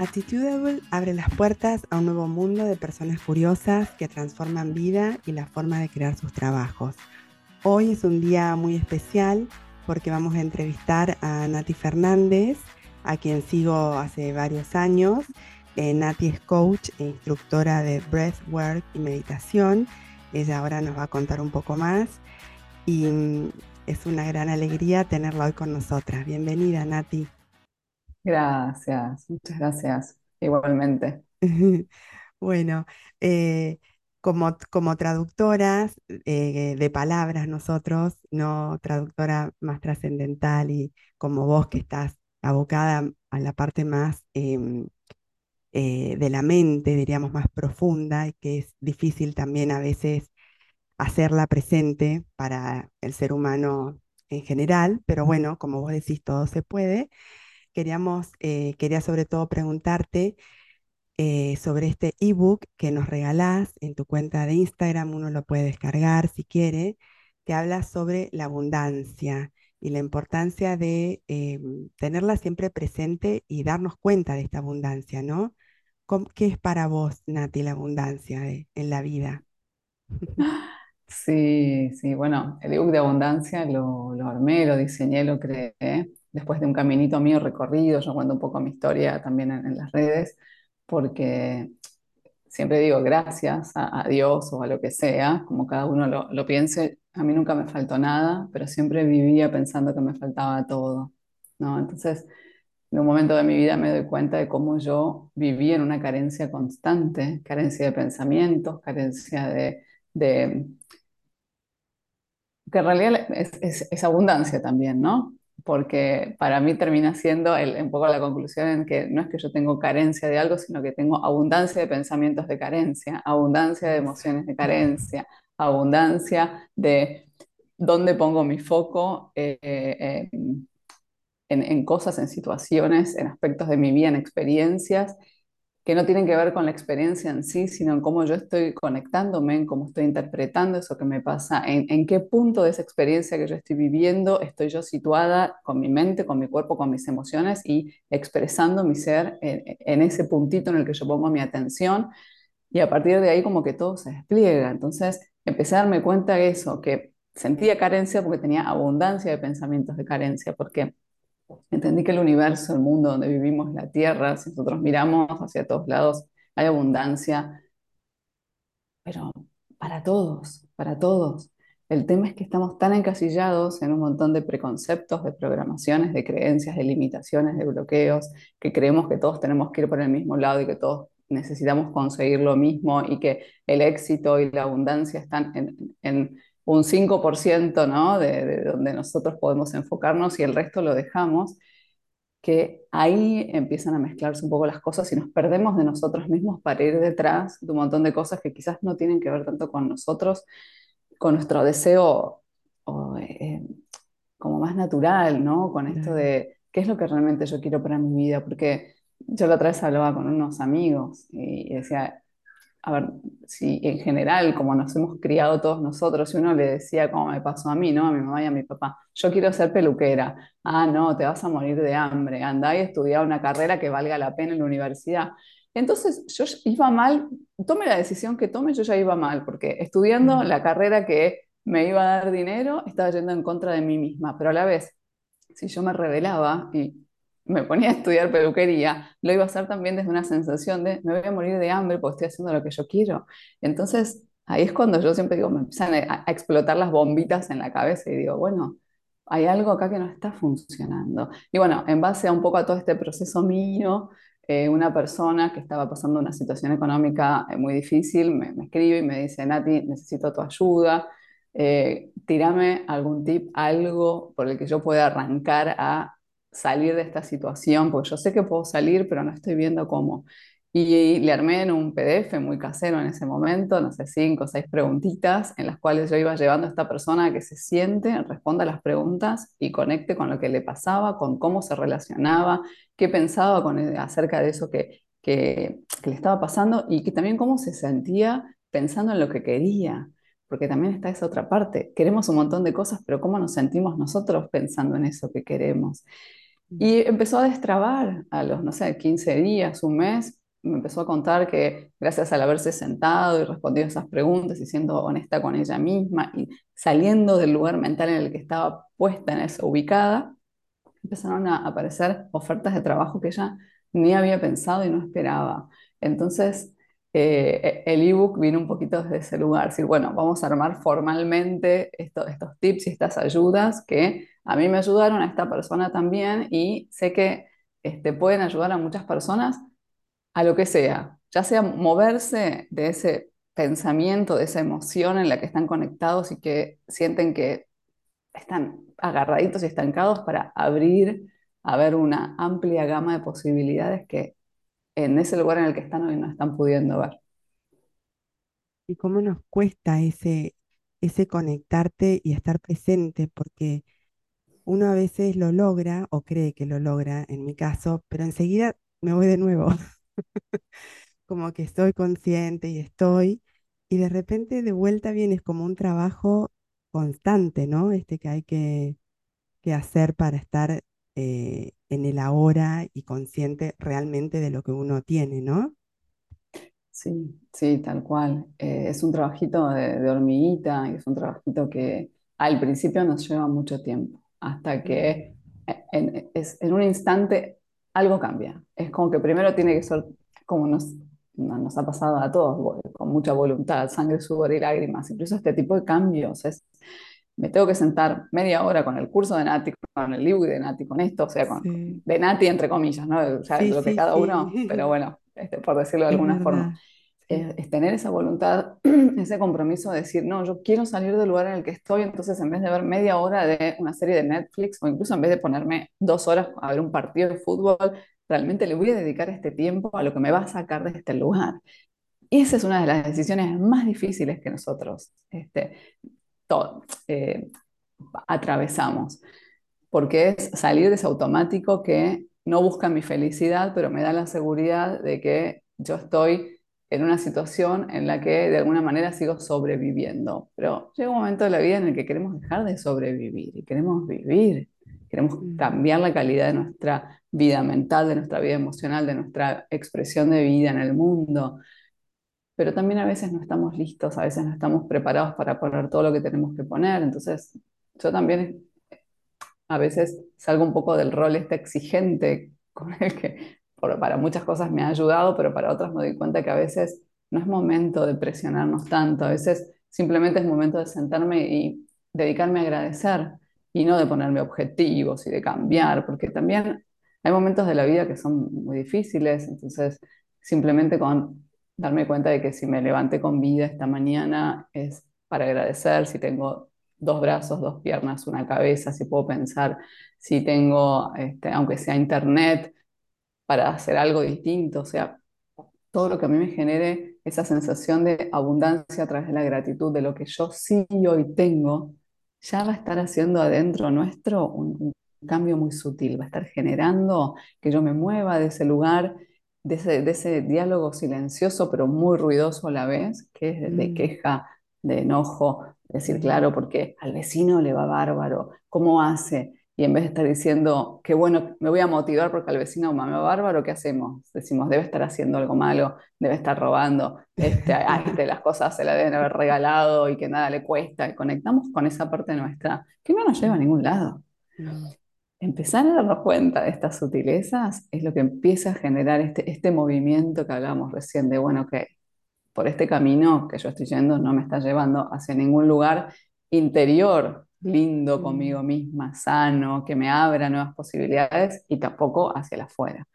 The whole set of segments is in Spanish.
Attitudable abre las puertas a un nuevo mundo de personas curiosas que transforman vida y la forma de crear sus trabajos. Hoy es un día muy especial porque vamos a entrevistar a Nati Fernández, a quien sigo hace varios años. Eh, Nati es coach e instructora de breathwork y meditación. Ella ahora nos va a contar un poco más y mm, es una gran alegría tenerla hoy con nosotras. Bienvenida, Nati. Gracias, muchas gracias. Igualmente. Bueno, eh, como, como traductoras eh, de palabras nosotros, no traductora más trascendental y como vos que estás abocada a la parte más em, eh, de la mente, diríamos, más profunda, y que es difícil también a veces hacerla presente para el ser humano en general, pero bueno, como vos decís, todo se puede. Queríamos, eh, quería sobre todo preguntarte eh, sobre este ebook que nos regalás en tu cuenta de Instagram, uno lo puede descargar si quiere, que habla sobre la abundancia y la importancia de em, tenerla siempre presente y darnos cuenta de esta abundancia, ¿no? ¿Qué es para vos, Nati, la abundancia en la vida? Sí, sí, bueno, el ebook de abundancia lo armé, lo diseñé, lo creé después de un caminito mío recorrido, yo cuento un poco mi historia también en, las redes, porque siempre digo gracias a, Dios o a lo que sea, como cada uno lo, piense, a mí nunca me faltó nada, pero siempre vivía pensando que me faltaba todo, ¿no? Entonces, en un momento de mi vida me doy cuenta de cómo yo vivía en una carencia constante, carencia de pensamientos, carencia de, que en realidad es, abundancia también, ¿no? Porque para mí termina siendo el, un poco la conclusión en que no es que yo tengo carencia de algo, sino que tengo abundancia de pensamientos de carencia, abundancia de emociones de carencia, abundancia de dónde pongo mi foco eh, eh, en, en, cosas, en situaciones, en aspectos de mi vida, en experiencias que no tienen que ver con la experiencia en sí, sino en cómo yo estoy conectándome, en cómo estoy interpretando eso que me pasa, en, qué punto de esa experiencia que yo estoy viviendo estoy yo situada con mi mente, con mi cuerpo, con mis emociones y expresando mi ser en, ese puntito en el que yo pongo mi atención y a partir de ahí como que todo se despliega. Entonces empecé a darme cuenta de eso, que sentía carencia porque tenía abundancia de pensamientos de carencia, porque Entendí que el universo, el mundo donde vivimos, la Tierra, si nosotros miramos hacia todos lados, hay abundancia, pero para todos, para todos. El tema es que estamos tan encasillados en un montón de preconceptos, de programaciones, de creencias, de limitaciones, de bloqueos, que creemos que todos tenemos que ir por el mismo lado y que todos necesitamos conseguir lo mismo y que el éxito y la abundancia están en un 5% ¿no? de, donde nosotros podemos enfocarnos y el resto lo dejamos, que ahí empiezan a mezclarse un poco las cosas y nos perdemos de nosotros mismos para ir detrás de un montón de cosas que quizás no tienen que ver tanto con nosotros, con nuestro deseo eh, como más natural, ¿no? Con esto de qué es lo que realmente yo quiero para mi vida, porque yo la otra vez hablaba con unos amigos y decía, a ver, si en general, como nos hemos criado todos nosotros, si uno le decía, como me pasó a mí, ¿no? A mi mamá y a mi papá, yo quiero ser peluquera, ah, no, te vas a morir de hambre, anda y estudia una carrera que valga la pena en la universidad. Entonces yo iba mal, tome la decisión que tome, yo ya iba mal, porque estudiando la carrera que me iba a dar dinero, estaba yendo en contra de mí misma, pero a la vez, si yo me rebelaba y me ponía a estudiar peluquería, lo iba a hacer también desde una sensación de me voy a morir de hambre porque estoy haciendo lo que yo quiero. Entonces, ahí es cuando yo siempre digo, me empiezan a, explotar las bombitas en la cabeza y digo, bueno, hay algo acá que no está funcionando. Y bueno, en base a un poco a todo este proceso mío, eh, una persona que estaba pasando una situación económica eh, muy difícil me, escribe y me dice, Nati, necesito tu ayuda. Eh, tírame algún tip, algo por el que yo pueda arrancar a salir de esta situación, porque yo sé que puedo salir, pero no estoy viendo cómo. Y le armé en un PDF muy casero en ese momento, no sé, cinco o seis preguntitas en las cuales yo iba llevando a esta persona a que se siente, responda las preguntas y conecte con lo que le pasaba, con cómo se relacionaba, qué pensaba con, e, acerca de eso que, que, que le estaba pasando y que también cómo se sentía pensando en lo que quería porque también está esa otra parte. Queremos un montón de cosas, pero ¿cómo nos sentimos nosotros pensando en eso que queremos? mm, Y empezó a destrabar a los, no sé, 15 días, un mes, me empezó a contar que gracias al haberse sentado y respondido esas preguntas y siendo honesta con ella misma y saliendo del lugar mental en el que estaba puesta, en esa ubicada, empezaron a aparecer ofertas de trabajo que ella ni había pensado y no esperaba. Entonces, eh, el ebook vino un poquito desde ese lugar, decir, bueno, vamos a armar formalmente esto- estos tips y estas ayudas que a mí me ayudaron, a esta persona también, y sé que este, pueden ayudar a muchas personas a lo que sea, ya sea moverse de ese pensamiento, de esa emoción en la que están conectados y que sienten que están agarraditos y estancados para abrir a ver una amplia gama de posibilidades que en ese lugar en el que están hoy no están pudiendo ver. Y cómo nos cuesta ese, ese conectarte y estar presente, porque uno a veces lo logra o cree que lo logra, en mi caso, pero enseguida me voy de nuevo, como que estoy consciente y estoy, y de repente de vuelta vienes como un trabajo constante, ¿no? Este que hay que, que hacer para estar eh, en el ahora y consciente realmente de lo que uno tiene, ¿no? Sí, sí, tal cual. Eh, es un trabajito de, de hormiguita es un trabajito que al principio nos lleva mucho tiempo, hasta que en, un instante algo cambia. Es como que primero tiene que ser, como nos, no- nos ha pasado a todos, con mucha voluntad, sangre, sudor y lágrimas. Incluso este tipo de cambios me tengo que sentar media hora con el curso de Nati, con el ebook de Nati, con esto, o sea, con, Sí, de Nati entre comillas, ¿no? O sea, sí, lo que sí, cada uno, pero bueno, este, por decirlo de es alguna forma. es tener esa voluntad, ese compromiso de decir, no, yo quiero salir del lugar en el que estoy, entonces en vez de ver media hora de una serie de Netflix o incluso en vez de ponerme dos horas a ver un partido de fútbol, realmente le voy a dedicar este tiempo a lo que me va a sacar de este lugar. Y esa es una de las decisiones más difíciles que nosotros este, to- eh, atravesamos porque es salir de ese automático que no busca mi felicidad, pero me da la seguridad de que yo estoy en una situación en la que de alguna manera sigo sobreviviendo. Pero llega un momento de la vida en el que queremos dejar de sobrevivir y queremos vivir, queremos Mm, cambiar la calidad de nuestra vida mental, de nuestra vida emocional, de nuestra expresión de vida en el mundo. Pero también a veces no estamos listos, a veces no estamos preparados para poner todo lo que tenemos que poner. Entonces, yo también a veces salgo un poco del rol este exigente con el que para muchas cosas me ha ayudado, pero para otras me doy cuenta que a veces no es momento de presionarnos tanto, a veces simplemente es momento de sentarme y dedicarme a agradecer y no de ponerme objetivos y de cambiar, porque también hay momentos de la vida que son muy difíciles, entonces simplemente con darme cuenta de que si me levanté con vida esta mañana es para agradecer, si tengo dos brazos, dos piernas, una cabeza, si puedo pensar, si tengo, este, aunque sea internet, para hacer algo distinto, o sea, todo lo que a mí me genere esa sensación de abundancia a través de la gratitud de lo que yo sí hoy tengo, ya va a estar haciendo adentro nuestro un, un cambio muy sutil, va a estar generando que yo me mueva de ese lugar, de ese, de ese diálogo silencioso pero muy ruidoso a la vez, que es de, mm, queja, de enojo, decir, claro, porque al vecino le va bárbaro, ¿cómo hace? Y en vez de estar diciendo, qué bueno, me voy a motivar porque al vecino me va bárbaro, ¿qué hacemos? Decimos, debe estar haciendo algo malo, debe estar robando, este, a este las cosas se la deben haber regalado y que nada le cuesta. Y conectamos con esa parte nuestra que no nos lleva a ningún lado. mm, Empezar a darnos cuenta de estas sutilezas es lo que empieza a generar este, este movimiento que hablábamos recién de, bueno, que por este camino que yo estoy yendo no me está llevando hacia ningún lugar interior lindo mm. conmigo misma, sano, que me abra nuevas posibilidades y tampoco hacia el afuera.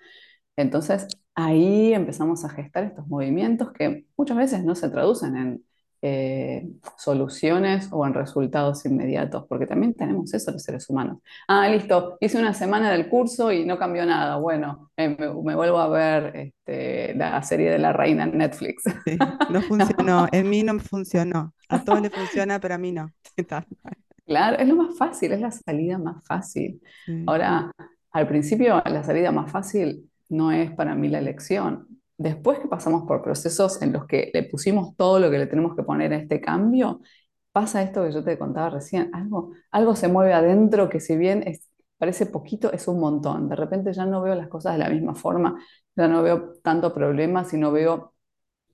Entonces, ahí empezamos a gestar estos movimientos que muchas veces no se traducen en eh, soluciones o en resultados inmediatos, porque también tenemos eso los seres humanos. Ah, listo, hice una semana del curso y no cambió nada. Bueno, eh, me, me vuelvo a ver este, la serie de la reina en Netflix. Sí, no funcionó, en mí no funcionó. A todos les funciona, pero a mí no. Claro, es lo más fácil, es la salida más fácil. Sí, Ahora, al principio la salida más fácil no es para mí la elección. Después que pasamos por procesos en los que le pusimos todo lo que le tenemos que poner a este cambio, pasa esto que yo te contaba recién, algo, algo se mueve adentro que si bien es, parece poquito, es un montón. De repente ya no veo las cosas de la misma forma, ya no veo tanto problema, sino veo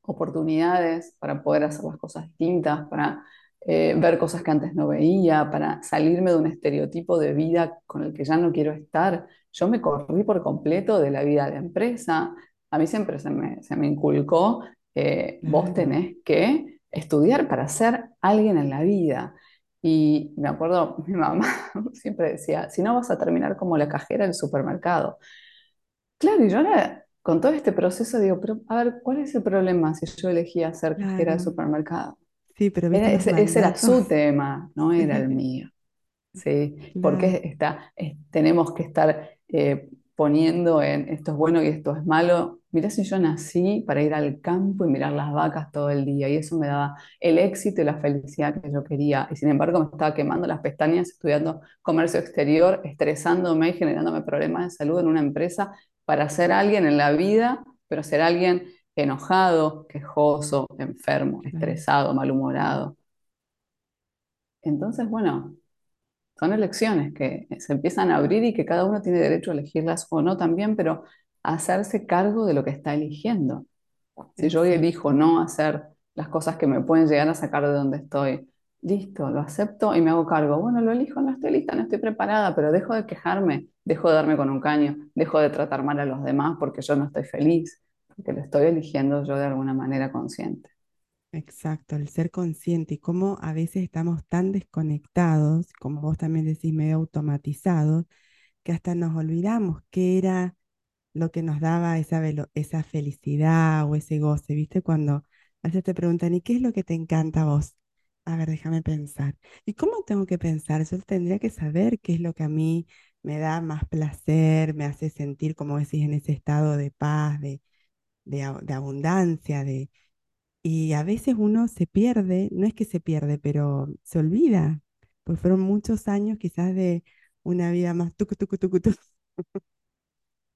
oportunidades para poder hacer las cosas distintas, para eh, ver cosas que antes no veía, para salirme de un estereotipo de vida con el que ya no quiero estar. Yo me corrí por completo de la vida de empresa. A mí siempre se me, se me inculcó, eh, vos Claro, tenés que estudiar para ser alguien en la vida. Y me acuerdo, mi mamá siempre decía, si no vas a terminar como la cajera del supermercado. Claro, y yo ahora con todo este proceso digo, pero a ver, ¿cuál es el problema si yo elegía ser cajera de claro. supermercado? Sí, pero Era, ese, ese era su tema, no era el mío. ¿sí? claro, Porque está, es- tenemos que estar eh, poniendo en esto es bueno y esto es malo. Mirá si yo nací para ir al campo y mirar las vacas todo el día y eso me daba el éxito y la felicidad que yo quería. Y sin embargo me estaba quemando las pestañas estudiando comercio exterior, estresándome y generándome problemas de salud en una empresa para ser alguien en la vida, pero ser alguien enojado, quejoso, enfermo, estresado, malhumorado. Entonces, bueno. Son elecciones que se empiezan a abrir y que cada uno tiene derecho a elegirlas o no también, pero a hacerse cargo de lo que está eligiendo. Si yo elijo no hacer las cosas que me pueden llegar a sacar de donde estoy, listo, lo acepto y me hago cargo. Bueno, lo elijo, no estoy lista, no estoy preparada, pero dejo de quejarme, dejo de darme con un caño, dejo de tratar mal a los demás porque yo no estoy feliz, porque lo estoy eligiendo yo de alguna manera consciente. Exacto, el ser consciente y cómo a veces estamos tan desconectados, como vos también decís, medio automatizados, que hasta nos olvidamos qué era lo que nos daba esa, esa felicidad o ese goce, ¿viste? Cuando a veces te preguntan, ¿y qué es lo que te encanta a vos? A ver, déjame pensar. ¿Y cómo tengo que pensar? Yo tendría que saber qué es lo que a mí me da más placer, me hace sentir, como decís, en ese estado de paz, de, de abundancia, de y a veces uno se pierde, no es que se pierde, pero se olvida, pues fueron muchos años quizás de una vida más tucu, tucu, tucu, tucu,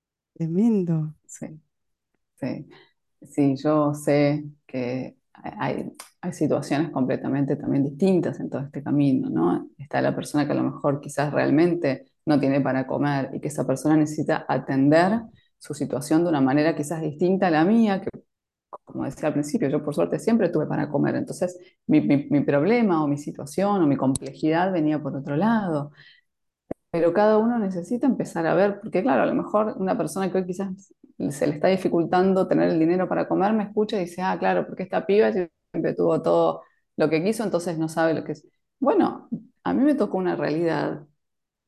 tremendo. Sí, sí. Sí, yo sé que hay, hay situaciones completamente también distintas en todo este camino, ¿no? Está la persona que a lo mejor quizás realmente no tiene para comer y que esa persona necesita atender su situación de una manera quizás distinta a la mía, que como decía al principio, yo por suerte siempre tuve para comer, entonces mi, mi problema o mi situación o mi complejidad venía por otro lado. Pero cada uno necesita empezar a ver, porque claro, a lo mejor una persona que hoy quizás se le está dificultando tener el dinero para comer, me escucha y dice, ah, claro, porque esta piba siempre tuvo todo lo que quiso, entonces no sabe lo que es. Bueno, a mí me tocó una realidad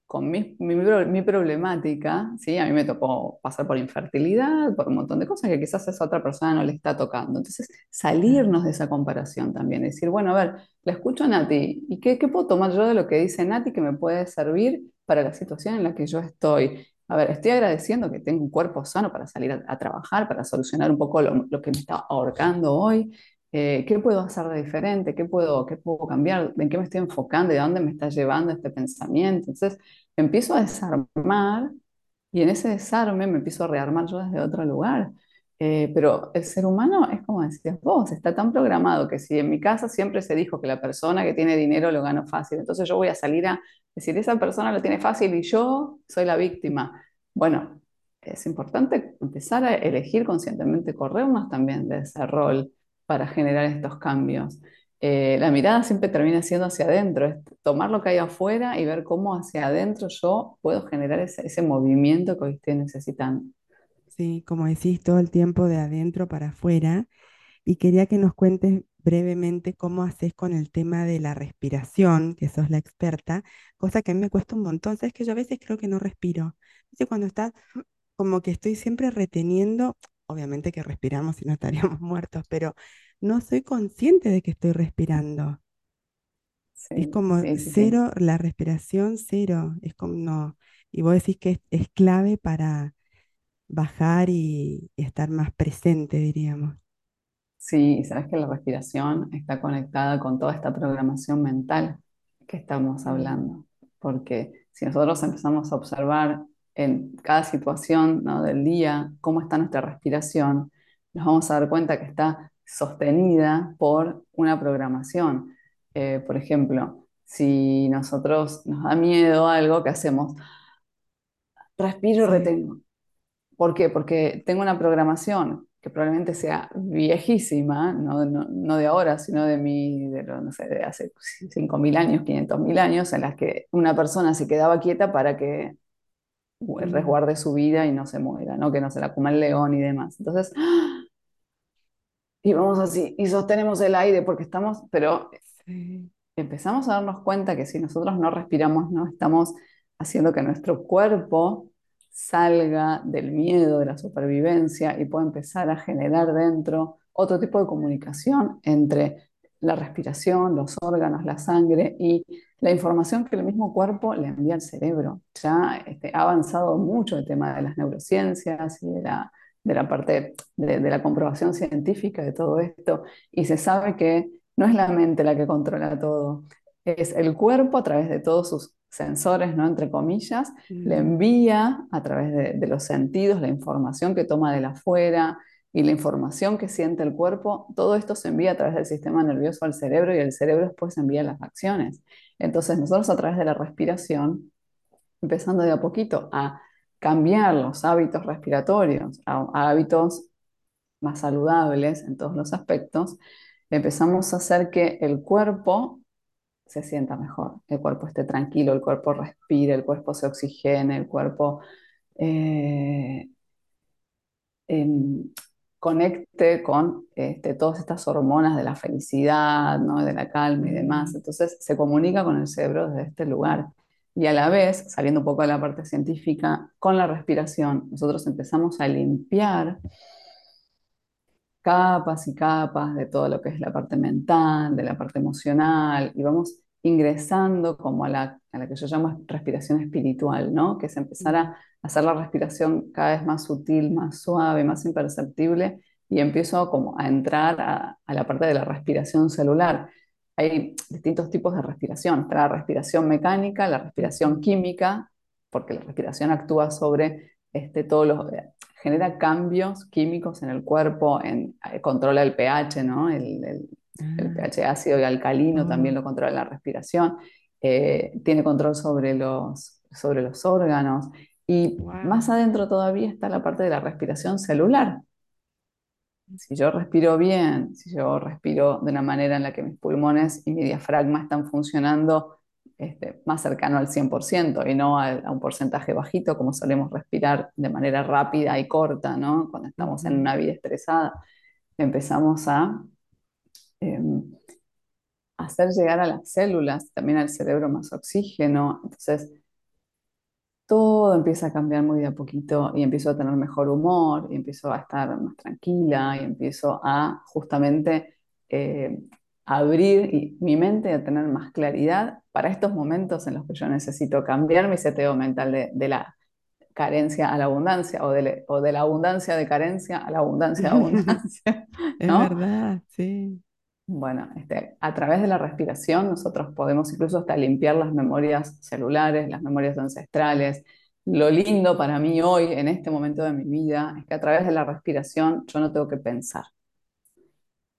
con mi, mi, mi problemática, ¿sí? A mí me tocó pasar por infertilidad, por un montón de cosas que quizás a esa otra persona no le está tocando. Entonces, salirnos de esa comparación también, decir, bueno, a ver, la escucho a Nati, ¿y qué, qué puedo tomar yo de lo que dice Nati que me puede servir para la situación en la que yo estoy? A ver, estoy agradeciendo que tengo un cuerpo sano para salir a, a trabajar, para solucionar un poco lo, lo que me está ahorcando hoy. Eh, ¿qué puedo hacer de diferente? ¿Qué puedo, qué puedo cambiar? ¿En qué me estoy enfocando? ¿De dónde me está llevando este pensamiento? Entonces, empiezo a desarmar y en ese desarme me empiezo a rearmar yo desde otro lugar. Eh, pero el ser humano es como decías vos, está tan programado que si en mi casa siempre se dijo que la persona que tiene dinero lo gana fácil, entonces yo voy a salir a decir, esa persona lo tiene fácil y yo soy la víctima. Bueno, es importante empezar a elegir conscientemente, corrernos también de ese rol para generar estos cambios eh, la mirada siempre termina siendo hacia adentro, es tomar lo que hay afuera y ver cómo hacia adentro yo puedo generar ese, ese movimiento que hoy estoy necesitando. sí, como decís, todo el tiempo de adentro para afuera. Y quería que nos cuentes brevemente cómo haces con el tema de la respiración, que sos la experta, cosa que a mí me cuesta un montón. Sabes que yo a veces creo que no respiro. Cuando estás como que estoy siempre reteniendo, obviamente que respiramos si no estaríamos muertos, pero no soy consciente de que estoy respirando. Es como sí, sí, sí. cero, la respiración cero, es como no. Y vos decís que es, es clave para bajar y, y estar más presente, diríamos. Sí, y sabes que la respiración está conectada con toda esta programación mental que estamos hablando, porque si nosotros empezamos a observar en cada situación, ¿no? del día cómo está nuestra respiración, nos vamos a dar cuenta que está sostenida por una programación. Eh, por ejemplo, si nosotros nos da miedo algo, ¿qué hacemos? respiro y retengo. ¿Por qué? Porque tengo una programación que probablemente sea viejísima, no, no, no de ahora, sino de, mi, de, no sé, de hace 5.000 años, 500.000 años, en las que una persona se quedaba quieta para que resguarde su vida y no se muera, ¿no? que no se la coma el león y demás. Entonces, y vamos así, y sostenemos el aire porque estamos, pero sí. empezamos a darnos cuenta que si nosotros no respiramos, no estamos haciendo que nuestro cuerpo salga del miedo, de la supervivencia y pueda empezar a generar dentro otro tipo de comunicación entre la respiración, los órganos, la sangre y la información que el mismo cuerpo le envía al cerebro. Ya este, ha avanzado mucho el tema de las neurociencias y de la, de la parte de, de la comprobación científica de todo esto y se sabe que no es la mente la que controla todo, es el cuerpo a través de todos sus sensores, ¿no? Entre comillas, le Mm, envía a través de, de los sentidos la información que toma de la afuera y la información que siente el cuerpo, todo esto se envía a través del sistema nervioso al cerebro y el cerebro después envía las acciones. Entonces nosotros a través de la respiración, empezando de a poquito a cambiar los hábitos respiratorios a, hábitos más saludables en todos los aspectos, empezamos a hacer que el cuerpo se sienta mejor, el cuerpo esté tranquilo, el cuerpo respire, el cuerpo se oxigene, el cuerpo eh, em, conecte con este, todas estas hormonas de la felicidad, ¿no? de la calma y demás. Entonces se comunica con el cerebro desde este lugar. Y a la vez, saliendo un poco de la parte científica, con la respiración, nosotros empezamos a limpiar capas y capas de todo lo que es la parte mental, de la parte emocional, y vamos ingresando como a la, a la que yo llamo respiración espiritual, ¿no? Que es empezar a hacer la respiración cada vez más sutil, más suave, más imperceptible, y empiezo como a entrar a, la parte de la respiración celular. Hay distintos tipos de respiración. Está la respiración mecánica, la respiración química, porque la respiración actúa sobre este, todos los, genera cambios químicos en el cuerpo, en, eh, controla el pH, ¿no? El ah, pH ácido y alcalino también lo controla la respiración, eh, tiene control sobre los, sobre los órganos y más wow. adentro todavía está la parte de la respiración celular. Si yo respiro bien, si yo respiro de una manera en la que mis pulmones y mi diafragma están funcionando este, más cercano al 100% y no al- a, un porcentaje bajito como solemos respirar de manera rápida y corta, ¿no? Cuando estamos en una vida estresada, empezamos a em, hacer llegar a las células, también al cerebro más oxígeno. Entonces, todo empieza a cambiar muy de a poquito y empiezo a tener mejor humor y empiezo a estar más tranquila y empiezo a justamente eh, abrir y- mi mente a tener más claridad para estos momentos en los que yo necesito cambiar mi seteo mental de, de la carencia a la abundancia o de, o de la abundancia de carencia a la abundancia de abundancia, Es verdad, sí. Bueno, este, a través de la respiración nosotros podemos incluso hasta limpiar las memorias celulares, las memorias ancestrales. Lo lindo para mí hoy, en este momento de mi vida, es que a través de la respiración yo no tengo que pensar.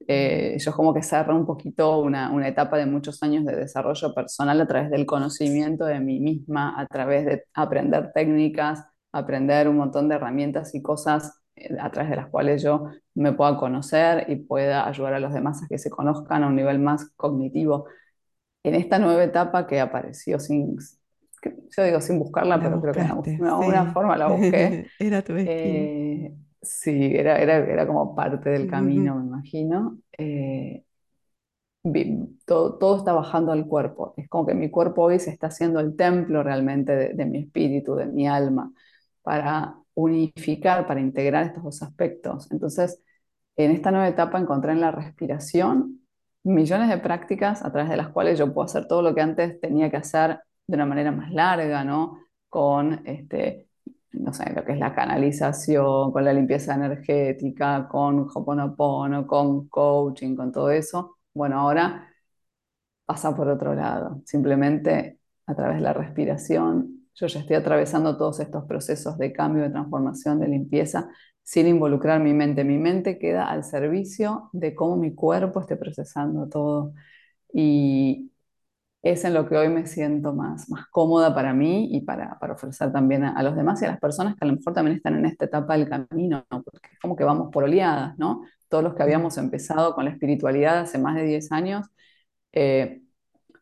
Eh, yo como que cerré un poquito una, una etapa de muchos años de desarrollo personal a través del conocimiento de mí misma, a través de aprender técnicas, aprender un montón de herramientas y cosas a través de las cuales yo me pueda conocer y pueda ayudar a los demás a que se conozcan a un nivel más cognitivo. En esta nueva etapa que apareció sin, yo digo sin buscarla, La pero creo que de alguna sí. forma la busqué, Era tu eh, sí, era, era, era como parte del camino, Ujú, me imagino. Eh, todo, todo está bajando al cuerpo. Es como que mi cuerpo hoy se está haciendo el templo realmente de, de mi espíritu, de mi alma, para unificar, para integrar estos dos aspectos. Entonces, en esta nueva etapa encontré en la respiración millones de prácticas a través de las cuales yo puedo hacer todo lo que antes tenía que hacer de una manera más larga, ¿no? Con este, no sé, lo que es la canalización, con la limpieza energética, con Hoponopono, con coaching, con todo eso. Bueno, ahora pasa por otro lado. Simplemente a través de la respiración, yo ya estoy atravesando todos estos procesos de cambio, de transformación, de limpieza, sin involucrar mi mente. Mi mente queda al servicio de cómo mi cuerpo esté procesando todo. Y es en lo que hoy me siento más, más cómoda para mí y para, para ofrecer también a, a los demás y a las personas que a lo mejor también están en esta etapa del camino, ¿no? Porque es como que vamos por oleadas, ¿no? Todos los que habíamos empezado con la espiritualidad hace más de 10 años, eh,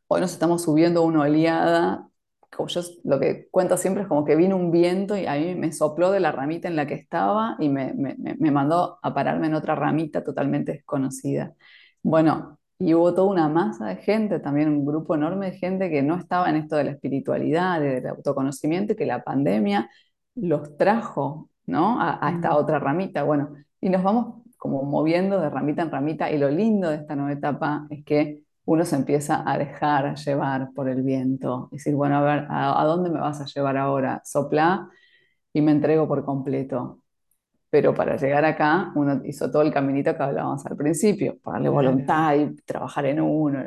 hoy nos estamos subiendo una oleada. Como yo lo que cuento siempre es como que vino un viento y a mí me sopló de la ramita en la que estaba y me, me- me- mandó a pararme en otra ramita totalmente desconocida. Bueno, y hubo toda una masa de gente, también un grupo enorme de gente que no estaba en esto de la espiritualidad, de- del autoconocimiento, y que la pandemia los trajo, ¿no? A, a esta otra ramita. Bueno, y nos vamos como moviendo de ramita en ramita, y lo lindo de esta nueva etapa es que uno se empieza a dejar llevar por el viento. Decir, bueno, a ver, ¿a, a dónde me vas a llevar ahora? Soplá y me entrego por completo. Pero para llegar acá, uno hizo todo el caminito que hablábamos al principio, ponerle claro, voluntad y trabajar en uno.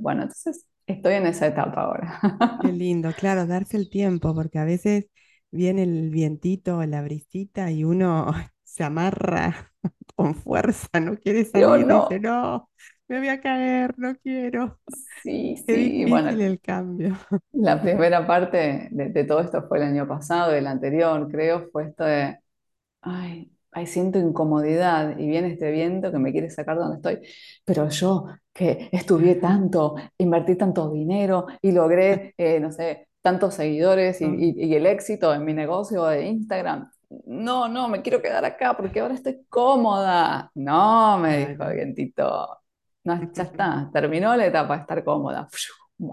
Bueno, entonces estoy en esa etapa ahora. qué lindo, claro, darse el tiempo, porque a veces viene el vientito, la brisita y uno se amarra con fuerza, no quiere salir, dice, no, no, me voy a caer, no quiero. sí, Qué sí, bueno, el cambio. la primera parte de, de todo esto fue el año pasado, el anterior, creo, fue esto de Ay, ay, siento incomodidad y viene este viento que me quiere sacar de donde estoy. Pero yo que estudié tanto, invertí tanto dinero y logré, eh, no sé, tantos seguidores y, y- y el éxito en mi negocio de Instagram. No, no, me quiero quedar acá porque ahora estoy cómoda. No, me dijo el vientito. No, ya está, terminó la etapa de estar cómoda.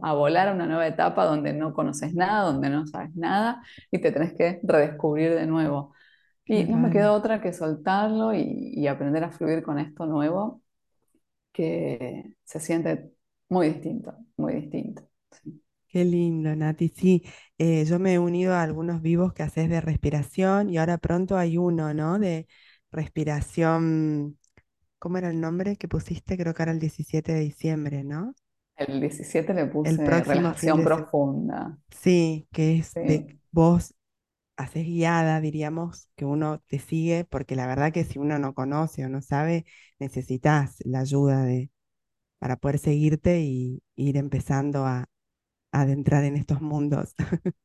A volar a una nueva etapa donde no conoces nada, donde no sabes nada y te tenés que redescubrir de nuevo. Y no me quedó otra que soltarlo y, y aprender a fluir con esto nuevo, que se siente muy distinto, muy distinto. Sí. qué lindo, Nati. Sí, eh, yo me he unido a algunos vivos que haces de respiración y ahora pronto hay uno, ¿no? De respiración, ¿cómo era el nombre que pusiste? Creo que era el 17 de diciembre, ¿no? El 17 le El puse próximo fin relajación de profunda. Sí, que es de Sí, vos haces guiada, diríamos, que uno te sigue, porque la verdad que si uno no conoce o no sabe, necesitas la ayuda de, para poder seguirte y ir empezando a, a adentrar en estos mundos.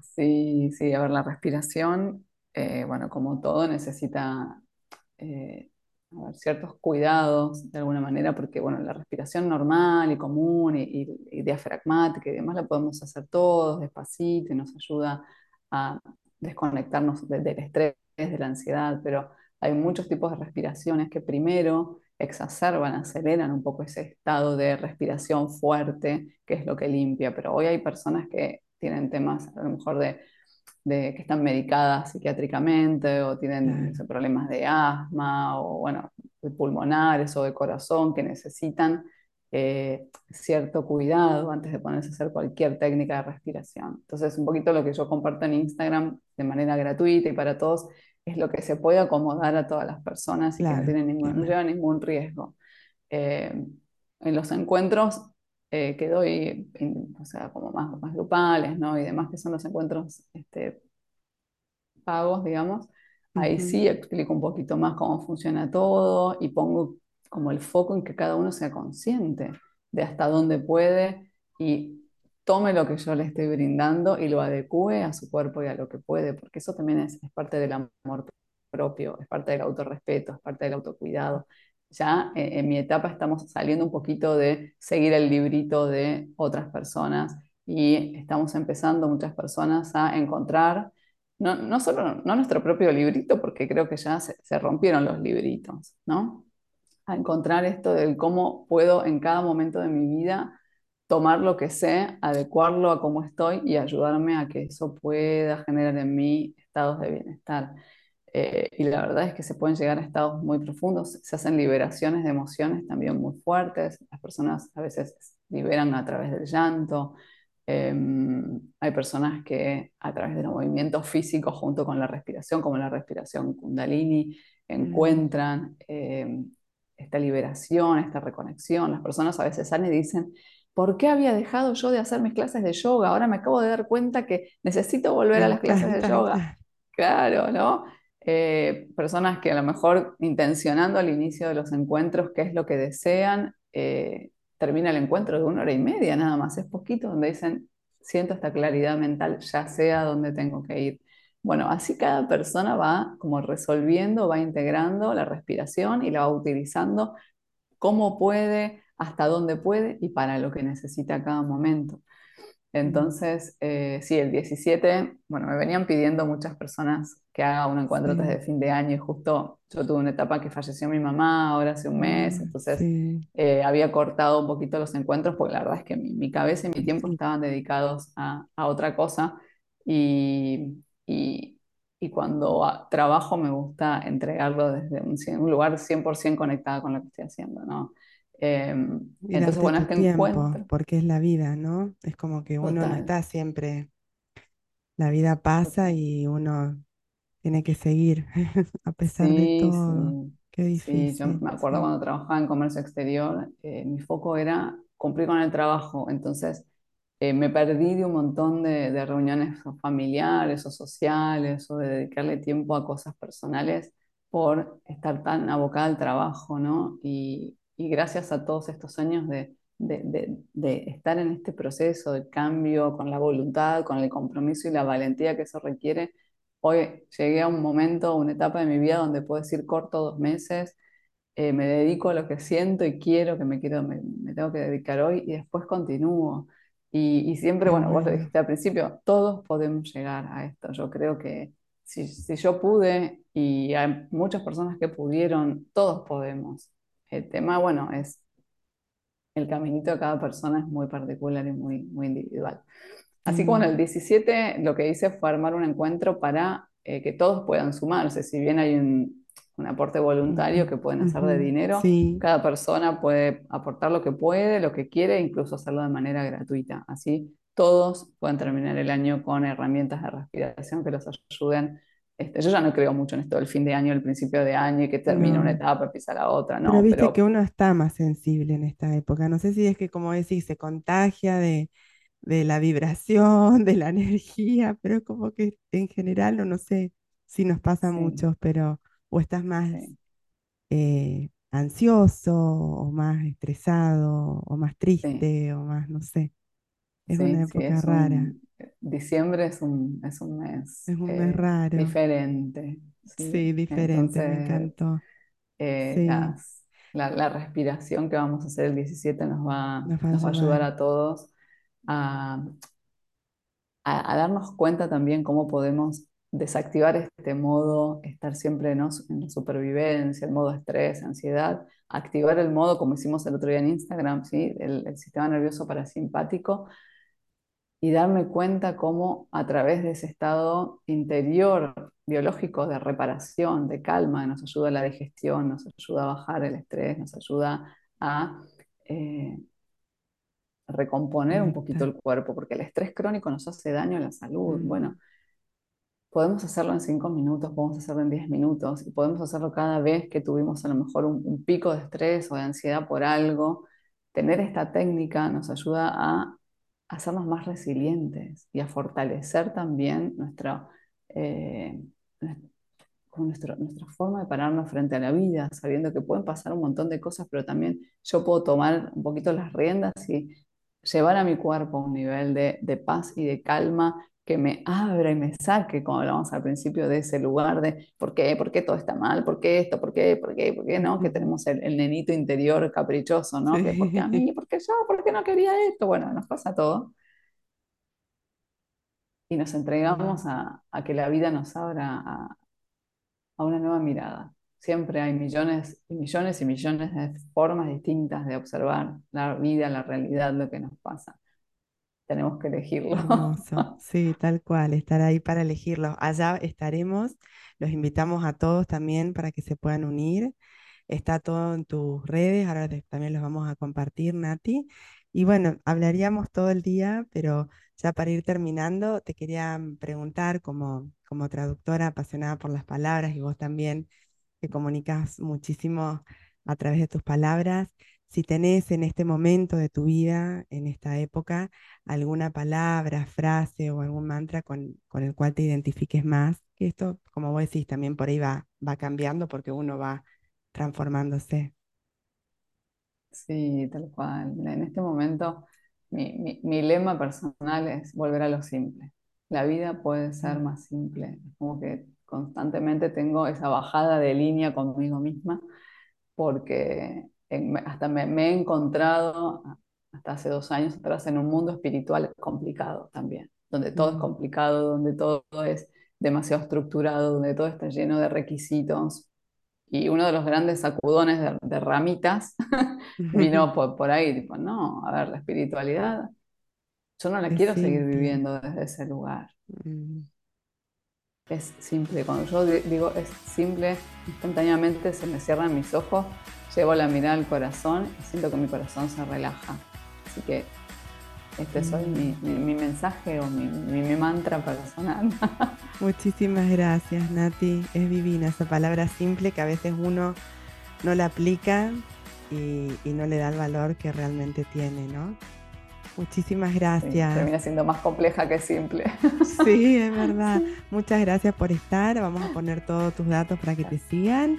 sí, sí. A ver, la respiración, eh, bueno, como todo, necesita eh, a ver, ciertos cuidados de alguna manera, porque bueno, la respiración normal y común y, y- y diafragmática y demás la podemos hacer todos despacito y nos ayuda a desconectarnos de- del estrés, de la ansiedad, pero hay muchos tipos de respiraciones que primero exacerban, aceleran un poco ese estado de respiración fuerte, que es lo que limpia, pero hoy hay personas que tienen temas a lo mejor de de que están medicadas psiquiátricamente o tienen Claro, sé, problemas de asma o bueno, de pulmonares o de corazón que necesitan eh, cierto cuidado antes de ponerse a hacer cualquier técnica de respiración. Entonces, un poquito lo que yo comparto en Instagram de manera gratuita y para todos es lo que se puede acomodar a todas las personas y que no claro, tiene qué ningún, no ningún riesgo. Eh, en los encuentros eh, que doy, en- o sea, como más, más grupales, ¿no? Y demás, que son los encuentros este, pagos, digamos, ahí sí explico un poquito más cómo funciona todo y pongo como el foco en que cada uno sea consciente de hasta dónde puede y tome lo que yo le estoy brindando y lo adecue a su cuerpo y a lo que puede, porque eso también es, es parte del amor propio, es parte del autorrespeto, es parte del autocuidado. Ya eh, en mi etapa estamos saliendo un poquito de seguir el librito de otras personas y estamos empezando muchas personas a encontrar no, no solo no nuestro propio librito, porque creo que ya se, se rompieron los libritos, ¿no? A encontrar esto del cómo puedo en cada momento de mi vida tomar lo que sé, adecuarlo a cómo estoy y ayudarme a que eso pueda generar en mí estados de bienestar. Eh, y la verdad es que se pueden llegar a estados muy profundos, se hacen liberaciones de emociones también muy fuertes, las personas a veces liberan a través del llanto, eh, hay personas que a través de los movimientos físicos junto con la respiración, como la respiración kundalini, mm, encuentran eh, esta liberación, esta reconexión. Las personas a veces salen y dicen, ¿por qué había dejado yo de hacer mis clases de yoga? Ahora me acabo de dar cuenta que necesito volver a las clases de yoga. Claro, ¿no? Eh, personas que a lo mejor intencionando al inicio de los encuentros qué es lo que desean, eh, termina el encuentro de una hora y media nada más, es poquito, donde dicen, siento esta claridad mental, ya sé a dónde tengo que ir. Bueno, así cada persona va como resolviendo, va integrando la respiración y la va utilizando como puede, hasta dónde puede y para lo que necesita cada momento. Entonces, eh, sí, el 17, bueno, me venían pidiendo muchas personas que haga un encuentro Sí, de fin de año y justo yo tuve una etapa que falleció mi mamá ahora hace un mes, ah, entonces sí, eh, había cortado un poquito los encuentros porque la verdad es que mi, mi cabeza y mi tiempo estaban dedicados a, a otra cosa y, y, y cuando ah, trabajo me gusta entregarlo desde un, un lugar 100% conectado con lo que estoy haciendo, ¿no? Y entonces, bueno, tu este tiempo, encuentro, porque es la vida, ¿no? Es como que uno no está siempre, la vida pasa y uno tiene que seguir a pesar de todo. sí, Qué sí. Yo difícil, me acuerdo cuando trabajaba en comercio exterior, eh, mi foco era cumplir con el trabajo. Entonces, eh, me perdí de un montón de, de reuniones familiares o sociales o de dedicarle tiempo a cosas personales por estar tan abocada al trabajo, ¿no? Y, y gracias a todos estos años de, de, de de estar en este proceso de cambio con la voluntad, con el compromiso y la valentía que eso requiere Hoy llegué a un momento, una etapa de mi vida donde puedo decir corto dos meses, eh, me dedico a lo que siento y quiero, que me quiero, me, me tengo que dedicar hoy y después continúo. Y, y siempre, bueno, vos lo dijiste al principio, todos podemos llegar a esto. Yo creo que si, si yo pude y hay muchas personas que pudieron, todos podemos. El tema, bueno, es el caminito de cada persona es muy particular y muy, muy individual. Así que bueno, el 17 lo que hice fue armar un encuentro para eh, que todos puedan sumarse. Si bien hay un, un aporte voluntario que pueden hacer de dinero, Sí, cada persona puede aportar lo que puede, lo que quiere, incluso hacerlo de manera gratuita. Así todos pueden terminar el año con herramientas de respiración que los ayuden. Este, yo ya no creo mucho en esto del fin de año, el principio de año y que termina una etapa, empieza la otra, Pero no, viste que pero uno está más sensible en esta época. No sé si es que, como decís, se contagia de, de la vibración, de la energía, pero como que en general, no, no sé si nos pasa a sí, muchos, pero o estás más sí, eh, ansioso, o más estresado, o más sí. triste, o más, no sé. Es una época es rara, un, diciembre es un, es un mes es un mes eh, raro. diferente, ¿sí? Sí, diferente, me Entonces, encantó. eh, Sí, las- la, la respiración que vamos a hacer el 17 nos va, nos va a nos va a ayudar ayudar. a todos a, a- a darnos cuenta también cómo podemos desactivar este modo, estar siempre en la supervivencia, el modo estrés, ansiedad, activar el modo, como hicimos el otro día en Instagram, ¿sí? el el sistema nervioso parasimpático y darme cuenta cómo a través de ese estado interior biológico de reparación, de calma, nos ayuda a la digestión, nos ayuda a bajar el estrés, nos ayuda a eh, recomponer un poquito el cuerpo, porque el estrés crónico nos hace daño a la salud. Mm, Bueno, Podemos hacerlo en cinco minutos, podemos hacerlo en diez minutos y podemos hacerlo cada vez que tuvimos a lo mejor un, un pico de estrés o de ansiedad por algo. Tener esta técnica nos ayuda a hacernos más resilientes y a fortalecer también nuestra, eh, nuestra forma de pararnos frente a la vida, sabiendo que pueden pasar un montón de cosas, pero también yo puedo tomar un poquito las riendas y llevar a mi cuerpo a un nivel de, de paz y de calma que me abra y me saque, como hablábamos al principio, de ese lugar de ¿por qué? ¿Por qué todo está mal? ¿Por qué esto? ¿Por qué? ¿Por qué? ¿Por qué no? Que tenemos el, el nenito interior caprichoso, ¿no? Que ¿por qué a mí? ¿Por qué yo? ¿Por qué no quería esto? Bueno, nos pasa todo y nos entregamos a, a que la vida nos abra a, a una nueva mirada. Siempre hay millones y millones y millones de formas distintas de observar la vida, la realidad, lo que nos pasa. Tenemos que elegirlo. Hermoso, sí, tal cual, estar ahí para elegirlos. Allá estaremos, los invitamos a todos también para que se puedan unir. Está todo en tus redes, ahora también los vamos a compartir, Nati. Y bueno, hablaríamos todo el día, pero ya para ir terminando, te quería mm, preguntar como, como traductora apasionada por las palabras y vos también que comunicas muchísimo a través de tus palabras, si tenés en este momento de tu vida, en esta época, alguna palabra, frase o algún mantra con, con el cual te identifiques más, que esto, como vos decís, también por ahí va, va cambiando porque uno va transformándose. Sí, tal cual. En este momento, mi, mi- mi lema personal es volver a lo simple. La vida puede ser más simple. Como que constantemente tengo esa bajada de línea conmigo misma, porque hasta me, me he encontrado, hasta hace dos años atrás, en un mundo espiritual complicado también, donde todo es mm, complicado, donde todo es demasiado estructurado, donde todo está lleno de requisitos. Y uno de los grandes sacudones de, de ramitas vino por, por ahí, tipo, no, a ver, la espiritualidad, yo no la Es quiero seguir viviendo desde ese lugar. Mm, Es simple, cuando yo di- digo es simple, instantáneamente se me cierran mis ojos, llevo la mirada al corazón y siento que mi corazón se relaja. Así que este es hoy mi, mi- mi mensaje o mi, mi- mantra personal. Muchísimas gracias, Nati. Es divina esa palabra simple que a veces uno no la aplica y, y no le da el valor que realmente tiene, ¿no? Muchísimas Sí, gracias. termina siendo más compleja que simple. Sí, es verdad. Muchas gracias por estar. Vamos a poner todos tus datos para que te sigan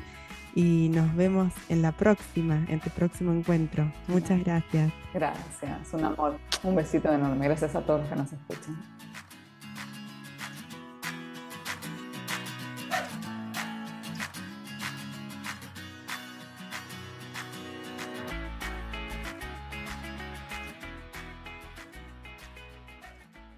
y nos vemos en la próxima, en tu próximo encuentro. Muchas gracias. Gracias, un amor. Un besito enorme. Gracias a todos los que nos escuchan.